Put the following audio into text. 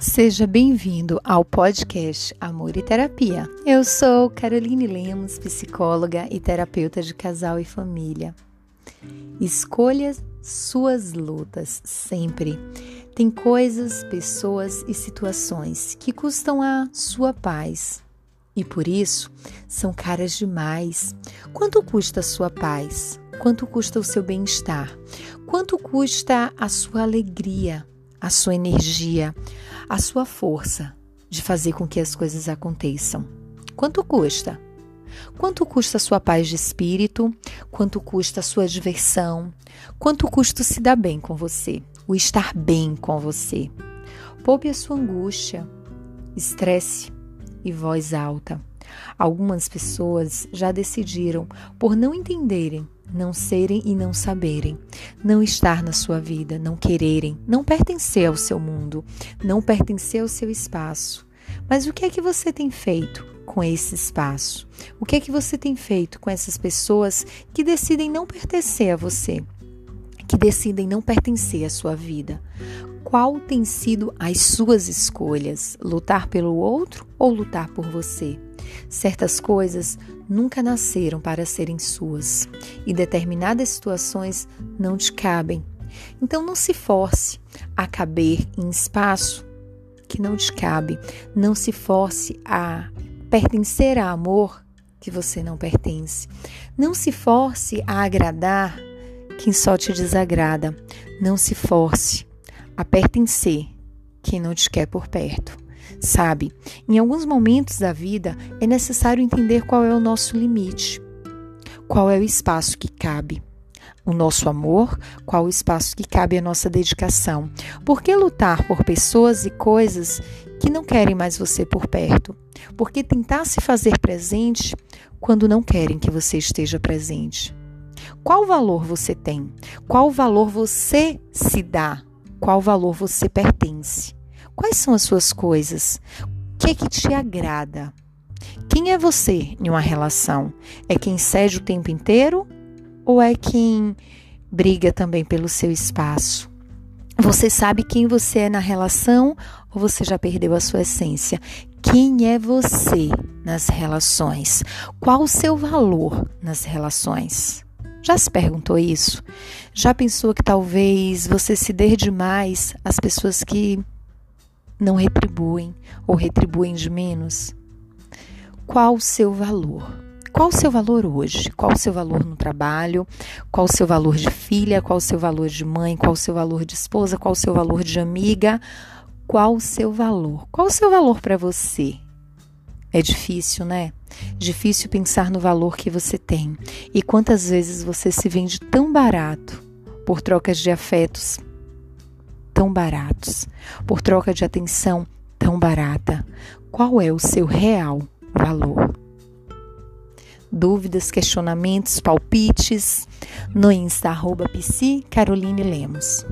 Seja bem-vindo ao podcast Amor e Terapia. Eu sou Caroline Lemos, psicóloga e terapeuta de casal e família. Escolha suas lutas sempre. Tem coisas, pessoas e situações que custam a sua paz e por isso são caras demais. Quanto custa a sua paz? Quanto custa o seu bem-estar? Quanto custa a sua alegria, a sua energia, a sua força de fazer com que as coisas aconteçam? Quanto custa? Quanto custa a sua paz de espírito? Quanto custa a sua diversão? Quanto custa se dar bem com você? O estar bem com você? Poupe a sua angústia, estresse e voz alta. Algumas pessoas já decidiram por não entenderem não serem e não saberem, não estar na sua vida, não quererem, não pertencer ao seu mundo, não pertencer ao seu espaço. Mas o que é que você tem feito com esse espaço? O que é que você tem feito com essas pessoas que decidem não pertencer a você? Que decidem não pertencer à sua vida? Qual tem sido as suas escolhas? Lutar pelo outro ou lutar por você? Certas coisas nunca nasceram para serem suas e determinadas situações não te cabem. Então não se force a caber em espaço que não te cabe. Não se force a pertencer a amor que você não pertence. Não se force a agradar quem só te desagrada. Não se force a pertencer quem não te quer por perto. Sabe, em alguns momentos da vida é necessário entender qual é o nosso limite, qual é o espaço que cabe. O nosso amor, qual o espaço que cabe à nossa dedicação. Por que lutar por pessoas e coisas que não querem mais você por perto? Por que tentar se fazer presente quando não querem que você esteja presente? Qual valor você tem? Qual valor você se dá? Qual valor você pertence? Quais são as suas coisas? O que é que te agrada? Quem é você em uma relação? É quem cede o tempo inteiro ou é quem briga também pelo seu espaço? Você sabe quem você é na relação ou você já perdeu a sua essência? Quem é você nas relações? Qual o seu valor nas relações? Já se perguntou isso? Já pensou que talvez você se dê demais às pessoas que não retribuem ou retribuem de menos? Qual o seu valor? Qual o seu valor hoje? Qual o seu valor no trabalho? Qual o seu valor de filha? Qual o seu valor de mãe? Qual o seu valor de esposa? Qual o seu valor de amiga? Qual o seu valor? Qual o seu valor para você? É difícil, né? Difícil pensar no valor que você tem. E quantas vezes você se vende tão barato por trocas de afetos tão baratos, por troca de atenção tão barata? Qual é o seu real valor? Dúvidas, questionamentos, palpites no Insta, arroba Caroline Lemos.